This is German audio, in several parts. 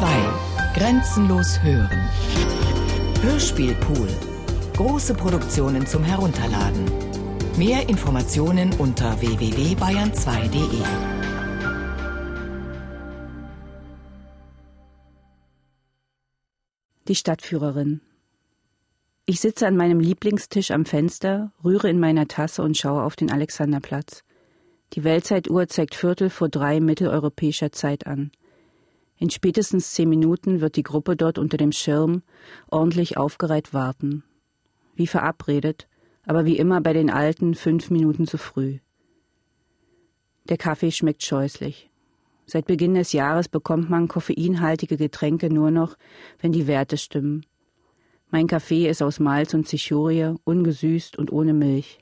2. Grenzenlos hören. Hörspielpool. Große Produktionen zum Herunterladen. Mehr Informationen unter www.bayern2.de. Die Stadtführerin. Ich sitze an meinem Lieblingstisch am Fenster, rühre in meiner Tasse und schaue auf den Alexanderplatz. Die Weltzeituhr zeigt Viertel vor drei mitteleuropäischer Zeit an. In spätestens zehn Minuten wird die Gruppe dort unter dem Schirm ordentlich aufgereiht warten. Wie verabredet, aber wie immer bei den Alten fünf Minuten zu früh. Der Kaffee schmeckt scheußlich. Seit Beginn des Jahres bekommt man koffeinhaltige Getränke nur noch, wenn die Werte stimmen. Mein Kaffee ist aus Malz und Zichorie, ungesüßt und ohne Milch.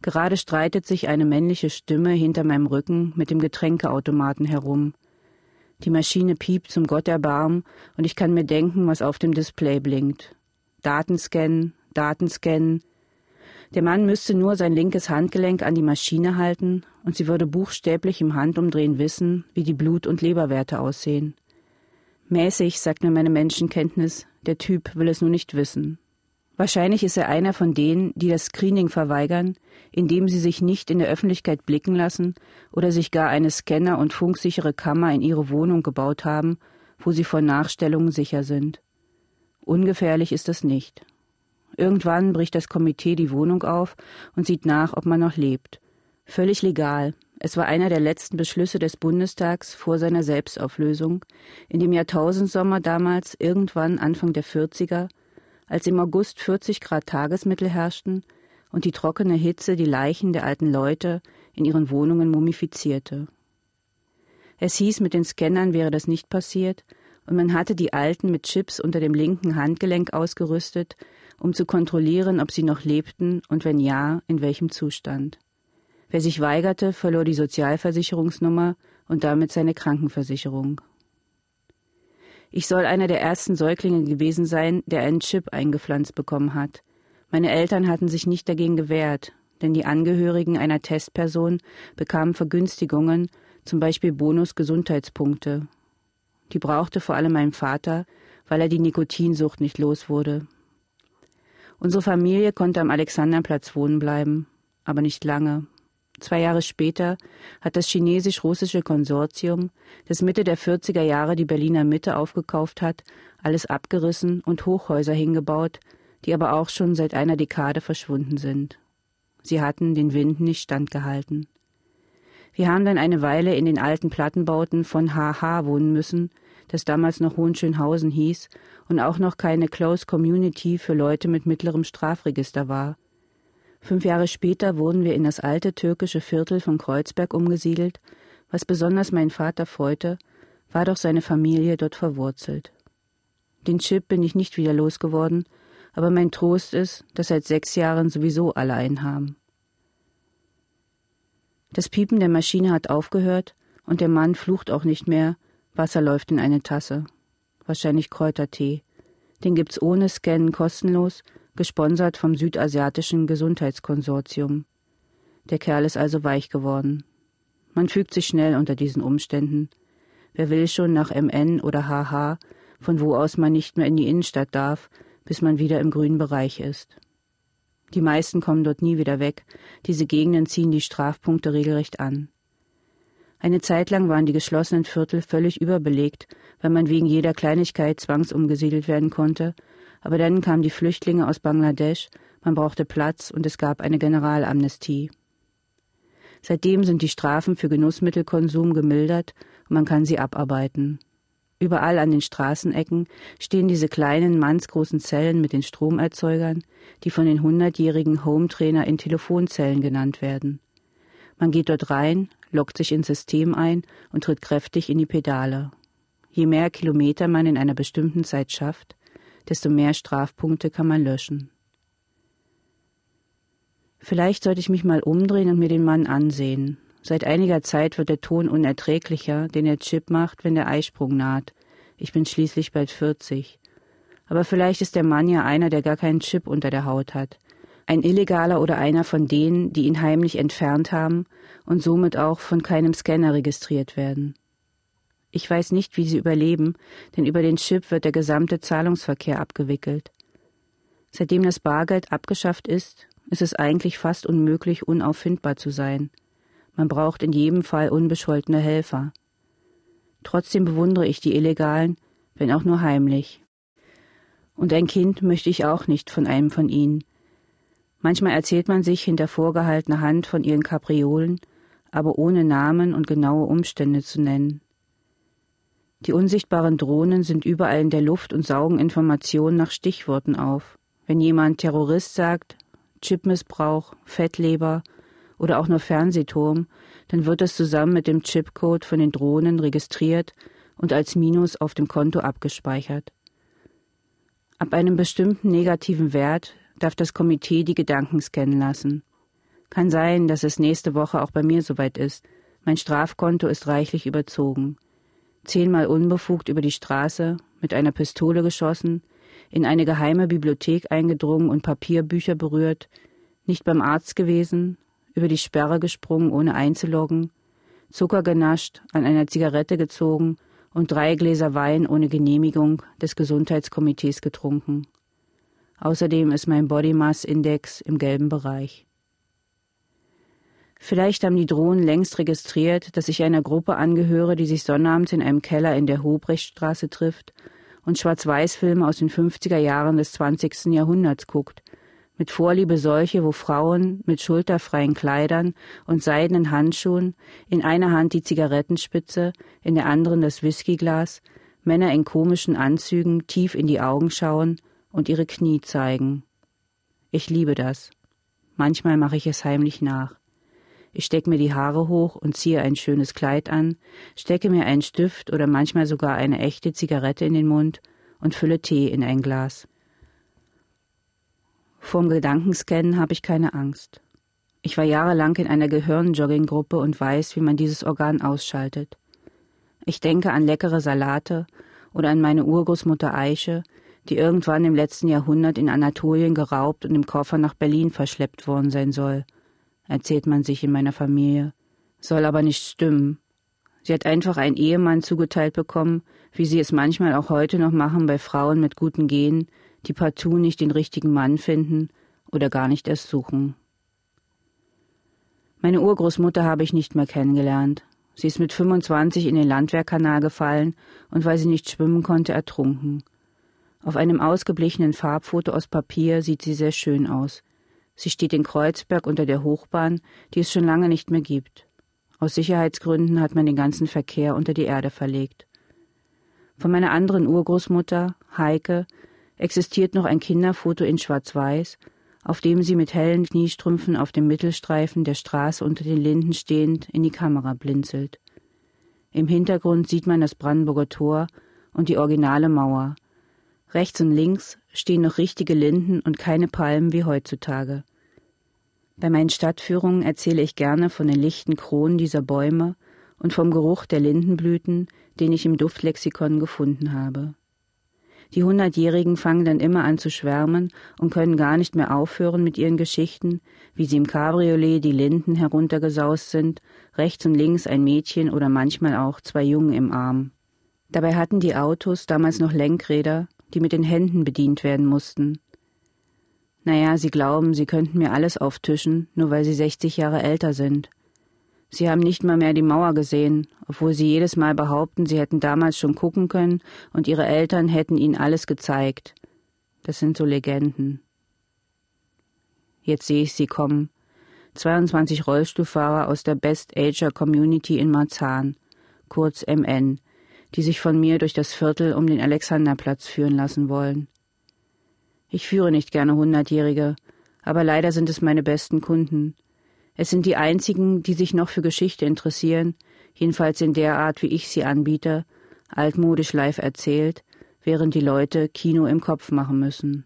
Gerade streitet sich eine männliche Stimme hinter meinem Rücken mit dem Getränkeautomaten herum. Die Maschine piept zum Gott erbarm und ich kann mir denken, was auf dem Display blinkt. Datenscannen, Datenscannen. Der Mann müsste nur sein linkes Handgelenk an die Maschine halten und sie würde buchstäblich im Handumdrehen wissen, wie die Blut- und Leberwerte aussehen. Mäßig, sagt mir meine Menschenkenntnis, der Typ will es nur nicht wissen. Wahrscheinlich ist er einer von denen, die das Screening verweigern, indem sie sich nicht in der Öffentlichkeit blicken lassen oder sich gar eine Scanner- und funksichere Kammer in ihre Wohnung gebaut haben, wo sie vor Nachstellungen sicher sind. Ungefährlich ist es nicht. Irgendwann bricht das Komitee die Wohnung auf und sieht nach, ob man noch lebt. Völlig legal. Es war einer der letzten Beschlüsse des Bundestags vor seiner Selbstauflösung, in dem Jahrtausendsommer damals, irgendwann Anfang der 40er, als im August 40 Grad Tagesmittel herrschten und die trockene Hitze die Leichen der alten Leute in ihren Wohnungen mumifizierte. Es hieß, mit den Scannern wäre das nicht passiert, und man hatte die Alten mit Chips unter dem linken Handgelenk ausgerüstet, um zu kontrollieren, ob sie noch lebten und wenn ja, in welchem Zustand. Wer sich weigerte, verlor die Sozialversicherungsnummer und damit seine Krankenversicherung. Ich soll einer der ersten Säuglinge gewesen sein, der einen Chip eingepflanzt bekommen hat. Meine Eltern hatten sich nicht dagegen gewehrt, denn die Angehörigen einer Testperson bekamen Vergünstigungen, zum Beispiel Bonus-Gesundheitspunkte. Die brauchte vor allem mein Vater, weil er die Nikotinsucht nicht los wurde. Unsere Familie konnte am Alexanderplatz wohnen bleiben, aber nicht lange. Zwei Jahre später hat das chinesisch-russische Konsortium, das Mitte der 40er Jahre die Berliner Mitte aufgekauft hat, alles abgerissen und Hochhäuser hingebaut, die aber auch schon seit einer Dekade verschwunden sind. Sie hatten den Winden nicht standgehalten. Wir haben dann eine Weile in den alten Plattenbauten von HH wohnen müssen, das damals noch Hohenschönhausen hieß und auch noch keine Close Community für Leute mit mittlerem Strafregister war, Fünf Jahre später wurden wir in das alte türkische Viertel von Kreuzberg umgesiedelt. Was besonders meinen Vater freute, war doch seine Familie dort verwurzelt. Den Chip bin ich nicht wieder losgeworden, aber mein Trost ist, dass seit sechs Jahren sowieso alle einen haben. Das Piepen der Maschine hat aufgehört und der Mann flucht auch nicht mehr. Wasser läuft in eine Tasse. Wahrscheinlich Kräutertee. Den gibt's ohne Scannen kostenlos gesponsert vom Südasiatischen Gesundheitskonsortium. Der Kerl ist also weich geworden. Man fügt sich schnell unter diesen Umständen. Wer will schon nach MN oder HH, von wo aus man nicht mehr in die Innenstadt darf, bis man wieder im grünen Bereich ist. Die meisten kommen dort nie wieder weg, diese Gegenden ziehen die Strafpunkte regelrecht an. Eine Zeit lang waren die geschlossenen Viertel völlig überbelegt, weil man wegen jeder Kleinigkeit zwangsumgesiedelt werden konnte aber dann kamen die Flüchtlinge aus Bangladesch, man brauchte Platz und es gab eine Generalamnestie. Seitdem sind die Strafen für Genussmittelkonsum gemildert und man kann sie abarbeiten. Überall an den Straßenecken stehen diese kleinen, mannsgroßen Zellen mit den Stromerzeugern, die von den hundertjährigen Hometrainer in Telefonzellen genannt werden. Man geht dort rein, lockt sich ins System ein und tritt kräftig in die Pedale. Je mehr Kilometer man in einer bestimmten Zeit schafft, desto mehr Strafpunkte kann man löschen. Vielleicht sollte ich mich mal umdrehen und mir den Mann ansehen. Seit einiger Zeit wird der Ton unerträglicher, den der Chip macht, wenn der Eisprung naht. Ich bin schließlich bald 40. Aber vielleicht ist der Mann ja einer, der gar keinen Chip unter der Haut hat. Ein Illegaler oder einer von denen, die ihn heimlich entfernt haben und somit auch von keinem Scanner registriert werden. Ich weiß nicht, wie sie überleben, denn über den Chip wird der gesamte Zahlungsverkehr abgewickelt. Seitdem das Bargeld abgeschafft ist, ist es eigentlich fast unmöglich, unauffindbar zu sein. Man braucht in jedem Fall unbescholtene Helfer. Trotzdem bewundere ich die Illegalen, wenn auch nur heimlich. Und ein Kind möchte ich auch nicht von einem von ihnen. Manchmal erzählt man sich hinter vorgehaltener Hand von ihren Kapriolen, aber ohne Namen und genaue Umstände zu nennen. Die unsichtbaren Drohnen sind überall in der Luft und saugen Informationen nach Stichworten auf. Wenn jemand Terrorist sagt, Chipmissbrauch, Fettleber oder auch nur Fernsehturm, dann wird es zusammen mit dem Chipcode von den Drohnen registriert und als Minus auf dem Konto abgespeichert. Ab einem bestimmten negativen Wert darf das Komitee die Gedanken scannen lassen. Kann sein, dass es nächste Woche auch bei mir soweit ist. Mein Strafkonto ist reichlich überzogen. Zehnmal unbefugt über die Straße, mit einer Pistole geschossen, in eine geheime Bibliothek eingedrungen und Papierbücher berührt, nicht beim Arzt gewesen, über die Sperre gesprungen, ohne einzuloggen, Zucker genascht, an einer Zigarette gezogen und drei Gläser Wein ohne Genehmigung des Gesundheitskomitees getrunken. Außerdem ist mein Body Mass Index im gelben Bereich. Vielleicht haben die Drohnen längst registriert, dass ich einer Gruppe angehöre, die sich sonnabends in einem Keller in der Hobrechtstraße trifft und Schwarz-Weiß-Filme aus den 50er Jahren des 20. Jahrhunderts guckt, mit Vorliebe solche, wo Frauen mit schulterfreien Kleidern und seidenen Handschuhen, in einer Hand die Zigarettenspitze, in der anderen das Whiskyglas, Männer in komischen Anzügen tief in die Augen schauen und ihre Knie zeigen. Ich liebe das. Manchmal mache ich es heimlich nach. Ich stecke mir die Haare hoch und ziehe ein schönes Kleid an, stecke mir einen Stift oder manchmal sogar eine echte Zigarette in den Mund und fülle Tee in ein Glas. Vorm Gedankenscannen habe ich keine Angst. Ich war jahrelang in einer Gehirnjogginggruppe und weiß, wie man dieses Organ ausschaltet. Ich denke an leckere Salate oder an meine Urgroßmutter Eiche, die irgendwann im letzten Jahrhundert in Anatolien geraubt und im Koffer nach Berlin verschleppt worden sein soll, erzählt man sich in meiner Familie. Soll aber nicht stimmen. Sie hat einfach einen Ehemann zugeteilt bekommen, wie sie es manchmal auch heute noch machen bei Frauen mit guten Genen, die partout nicht den richtigen Mann finden oder gar nicht erst suchen. Meine Urgroßmutter habe ich nicht mehr kennengelernt. Sie ist mit 25 in den Landwehrkanal gefallen und weil sie nicht schwimmen konnte, ertrunken. Auf einem ausgeblichenen Farbfoto aus Papier sieht sie sehr schön aus. Sie steht in Kreuzberg unter der Hochbahn, die es schon lange nicht mehr gibt. Aus Sicherheitsgründen hat man den ganzen Verkehr unter die Erde verlegt. Von meiner anderen Urgroßmutter, Heike, existiert noch ein Kinderfoto in Schwarz-Weiß, auf dem sie mit hellen Kniestrümpfen auf dem Mittelstreifen der Straße unter den Linden stehend in die Kamera blinzelt. Im Hintergrund sieht man das Brandenburger Tor und die originale Mauer. Rechts und links stehen noch richtige Linden und keine Palmen wie heutzutage. Bei meinen Stadtführungen erzähle ich gerne von den lichten Kronen dieser Bäume und vom Geruch der Lindenblüten, den ich im Duftlexikon gefunden habe. Die Hundertjährigen fangen dann immer an zu schwärmen und können gar nicht mehr aufhören mit ihren Geschichten, wie sie im Cabriolet die Linden heruntergesaust sind, rechts und links ein Mädchen oder manchmal auch zwei Jungen im Arm. Dabei hatten die Autos damals noch Lenkräder, die mit den Händen bedient werden mussten. Naja, sie glauben, sie könnten mir alles auftischen, nur weil sie 60 Jahre älter sind. Sie haben nicht mal mehr die Mauer gesehen, obwohl sie jedes Mal behaupten, sie hätten damals schon gucken können und ihre Eltern hätten ihnen alles gezeigt. Das sind so Legenden. Jetzt sehe ich sie kommen. 22 Rollstuhlfahrer aus der Best Ager Community in Marzahn, kurz MN, die sich von mir durch das Viertel um den Alexanderplatz führen lassen wollen. Ich führe nicht gerne Hundertjährige, aber leider sind es meine besten Kunden. Es sind die einzigen, die sich noch für Geschichte interessieren, jedenfalls in der Art, wie ich sie anbiete, altmodisch live erzählt, während die Leute Kino im Kopf machen müssen.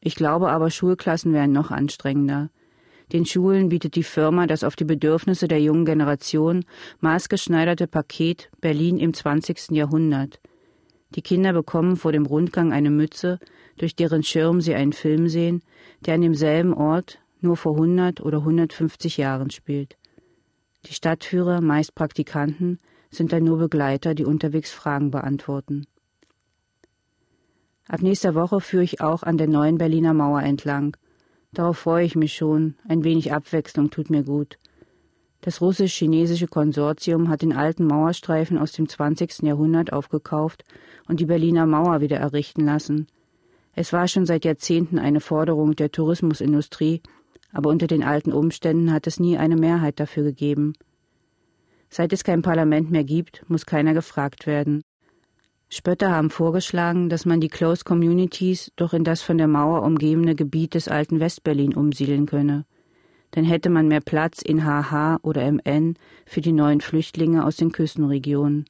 Ich glaube aber, Schulklassen wären noch anstrengender. Den Schulen bietet die Firma das auf die Bedürfnisse der jungen Generation maßgeschneiderte Paket Berlin im 20. Jahrhundert. Die Kinder bekommen vor dem Rundgang eine Mütze, durch deren Schirm sie einen Film sehen, der an demselben Ort, nur vor 100 oder 150 Jahren spielt. Die Stadtführer, meist Praktikanten, sind dann nur Begleiter, die unterwegs Fragen beantworten. Ab nächster Woche führe ich auch an der neuen Berliner Mauer entlang. Darauf freue ich mich schon. Ein wenig Abwechslung tut mir gut. Das russisch-chinesische Konsortium hat den alten Mauerstreifen aus dem 20. Jahrhundert aufgekauft und die Berliner Mauer wieder errichten lassen. Es war schon seit Jahrzehnten eine Forderung der Tourismusindustrie, aber unter den alten Umständen hat es nie eine Mehrheit dafür gegeben. Seit es kein Parlament mehr gibt, muss keiner gefragt werden. Spötter haben vorgeschlagen, dass man die Closed Communities doch in das von der Mauer umgebene Gebiet des alten Westberlin umsiedeln könne. Dann hätte man mehr Platz in HH oder MN für die neuen Flüchtlinge aus den Küstenregionen.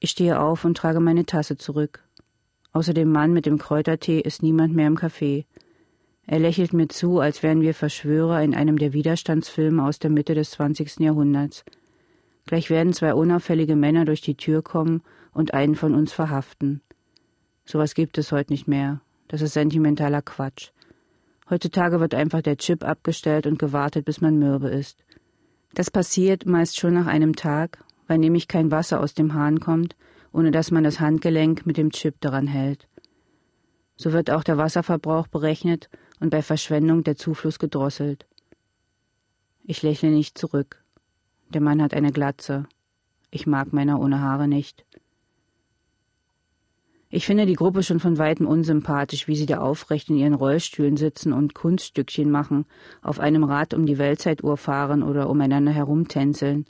Ich stehe auf und trage meine Tasse zurück. Außer dem Mann mit dem Kräutertee ist niemand mehr im Café. Er lächelt mir zu, als wären wir Verschwörer in einem der Widerstandsfilme aus der Mitte des 20. Jahrhunderts. Gleich werden zwei unauffällige Männer durch die Tür kommen und einen von uns verhaften. Sowas gibt es heute nicht mehr. Das ist sentimentaler Quatsch. Heutzutage wird einfach der Chip abgestellt und gewartet, bis man mürbe ist. Das passiert meist schon nach einem Tag, weil nämlich kein Wasser aus dem Hahn kommt, ohne dass man das Handgelenk mit dem Chip daran hält. So wird auch der Wasserverbrauch berechnet und bei Verschwendung der Zufluss gedrosselt. Ich lächle nicht zurück. Der Mann hat eine Glatze. Ich mag Männer ohne Haare nicht. Ich finde die Gruppe schon von weitem unsympathisch, wie sie da aufrecht in ihren Rollstühlen sitzen und Kunststückchen machen, auf einem Rad um die Weltzeituhr fahren oder umeinander herumtänzeln.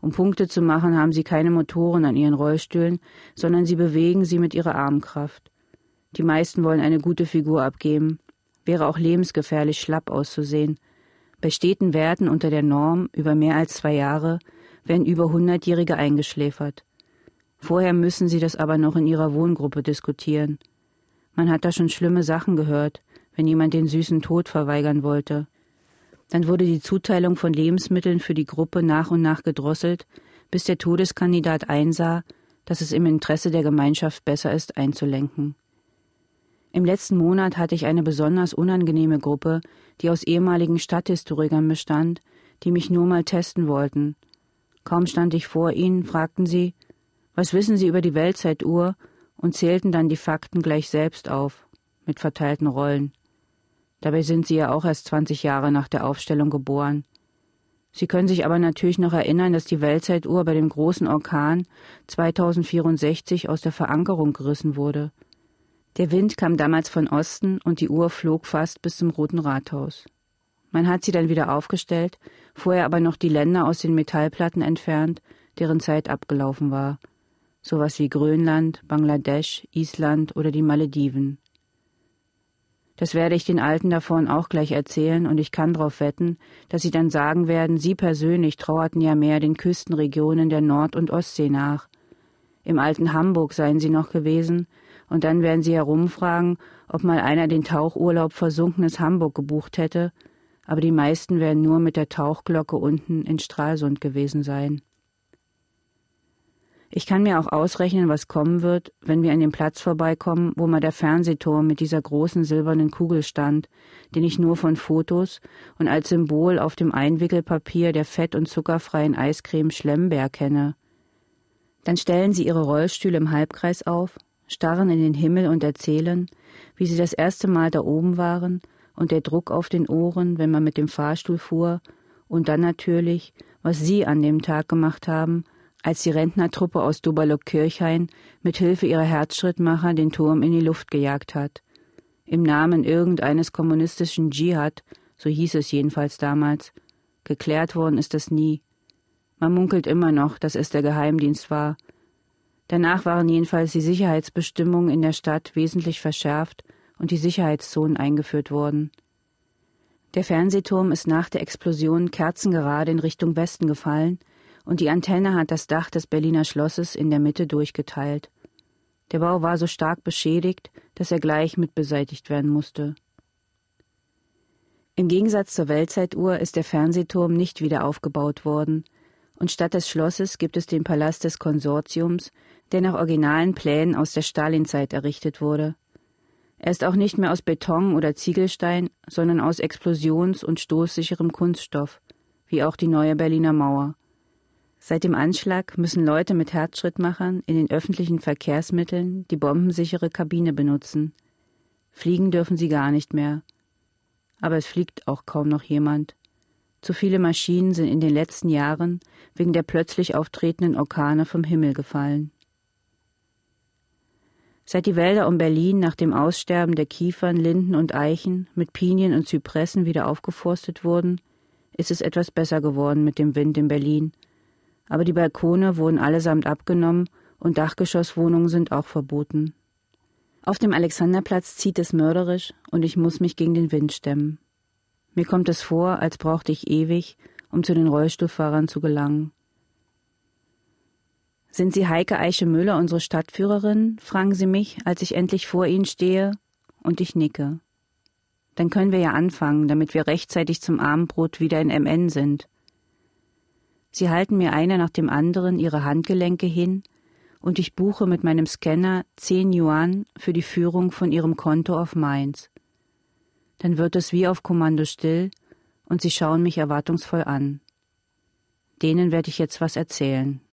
Um Punkte zu machen, haben sie keine Motoren an ihren Rollstühlen, sondern sie bewegen sie mit ihrer Armkraft. Die meisten wollen eine gute Figur abgeben. Wäre auch lebensgefährlich schlapp auszusehen. Bei steten Werten unter der Norm über mehr als zwei Jahre werden über Hundertjährige eingeschläfert. Vorher müssen sie das aber noch in ihrer Wohngruppe diskutieren. Man hat da schon schlimme Sachen gehört, wenn jemand den süßen Tod verweigern wollte. Dann wurde die Zuteilung von Lebensmitteln für die Gruppe nach und nach gedrosselt, bis der Todeskandidat einsah, dass es im Interesse der Gemeinschaft besser ist, einzulenken. Im letzten Monat hatte ich eine besonders unangenehme Gruppe, die aus ehemaligen Stadthistorikern bestand, die mich nur mal testen wollten. Kaum stand ich vor ihnen, fragten sie, was wissen Sie über die Weltzeituhr und zählten dann die Fakten gleich selbst auf, mit verteilten Rollen. Dabei sind Sie ja auch erst 20 Jahre nach der Aufstellung geboren. Sie können sich aber natürlich noch erinnern, dass die Weltzeituhr bei dem großen Orkan 2064 aus der Verankerung gerissen wurde. Der Wind kam damals von Osten und die Uhr flog fast bis zum Roten Rathaus. Man hat sie dann wieder aufgestellt, vorher aber noch die Länder aus den Metallplatten entfernt, deren Zeit abgelaufen war. Sowas wie Grönland, Bangladesch, Island oder die Malediven. Das werde ich den Alten davon auch gleich erzählen und ich kann darauf wetten, dass sie dann sagen werden, sie persönlich trauerten ja mehr den Küstenregionen der Nord- und Ostsee nach. Im alten Hamburg seien sie noch gewesen, und dann werden sie herumfragen, ob mal einer den Tauchurlaub versunkenes Hamburg gebucht hätte, aber die meisten werden nur mit der Tauchglocke unten in Stralsund gewesen sein. Ich kann mir auch ausrechnen, was kommen wird, wenn wir an dem Platz vorbeikommen, wo mal der Fernsehturm mit dieser großen silbernen Kugel stand, den ich nur von Fotos und als Symbol auf dem Einwickelpapier der fett- und zuckerfreien Eiscreme Schlemmbär kenne. Dann stellen sie ihre Rollstühle im Halbkreis auf starren in den Himmel und erzählen, wie sie das erste Mal da oben waren und der Druck auf den Ohren, wenn man mit dem Fahrstuhl fuhr, und dann natürlich, was sie an dem Tag gemacht haben, als die Rentnertruppe aus Doberlock-Kirchhain mit Hilfe ihrer Herzschrittmacher den Turm in die Luft gejagt hat. Im Namen irgendeines kommunistischen Dschihad, so hieß es jedenfalls damals. Geklärt worden ist das nie. Man munkelt immer noch, dass es der Geheimdienst war, Danach waren jedenfalls die Sicherheitsbestimmungen in der Stadt wesentlich verschärft und die Sicherheitszonen eingeführt worden. Der Fernsehturm ist nach der Explosion kerzengerade in Richtung Westen gefallen und die Antenne hat das Dach des Berliner Schlosses in der Mitte durchgeteilt. Der Bau war so stark beschädigt, dass er gleich mit beseitigt werden musste. Im Gegensatz zur Weltzeituhr ist der Fernsehturm nicht wieder aufgebaut worden, und statt des Schlosses gibt es den Palast des Konsortiums, der nach originalen Plänen aus der Stalinzeit errichtet wurde. Er ist auch nicht mehr aus Beton oder Ziegelstein, sondern aus explosions- und stoßsicherem Kunststoff, wie auch die neue Berliner Mauer. Seit dem Anschlag müssen Leute mit Herzschrittmachern in den öffentlichen Verkehrsmitteln die bombensichere Kabine benutzen. Fliegen dürfen sie gar nicht mehr. Aber es fliegt auch kaum noch jemand. Zu viele Maschinen sind in den letzten Jahren wegen der plötzlich auftretenden Orkane vom Himmel gefallen. Seit die Wälder um Berlin nach dem Aussterben der Kiefern, Linden und Eichen mit Pinien und Zypressen wieder aufgeforstet wurden, ist es etwas besser geworden mit dem Wind in Berlin aber die Balkone wurden allesamt abgenommen und Dachgeschosswohnungen sind auch verboten. Auf dem Alexanderplatz zieht es mörderisch und ich muss mich gegen den Wind stemmen. Mir kommt es vor, als brauchte ich ewig, um zu den Rollstuhlfahrern zu gelangen. Sind Sie Heike Eiche Müller, unsere Stadtführerin? fragen Sie mich, als ich endlich vor Ihnen stehe, und ich nicke. Dann können wir ja anfangen, damit wir rechtzeitig zum Abendbrot wieder in MN sind. Sie halten mir einer nach dem anderen ihre Handgelenke hin und ich buche mit meinem Scanner 10 Yuan für die Führung von ihrem Konto auf Mainz. Dann wird es wie auf Kommando still und sie schauen mich erwartungsvoll an. Denen werde ich jetzt was erzählen.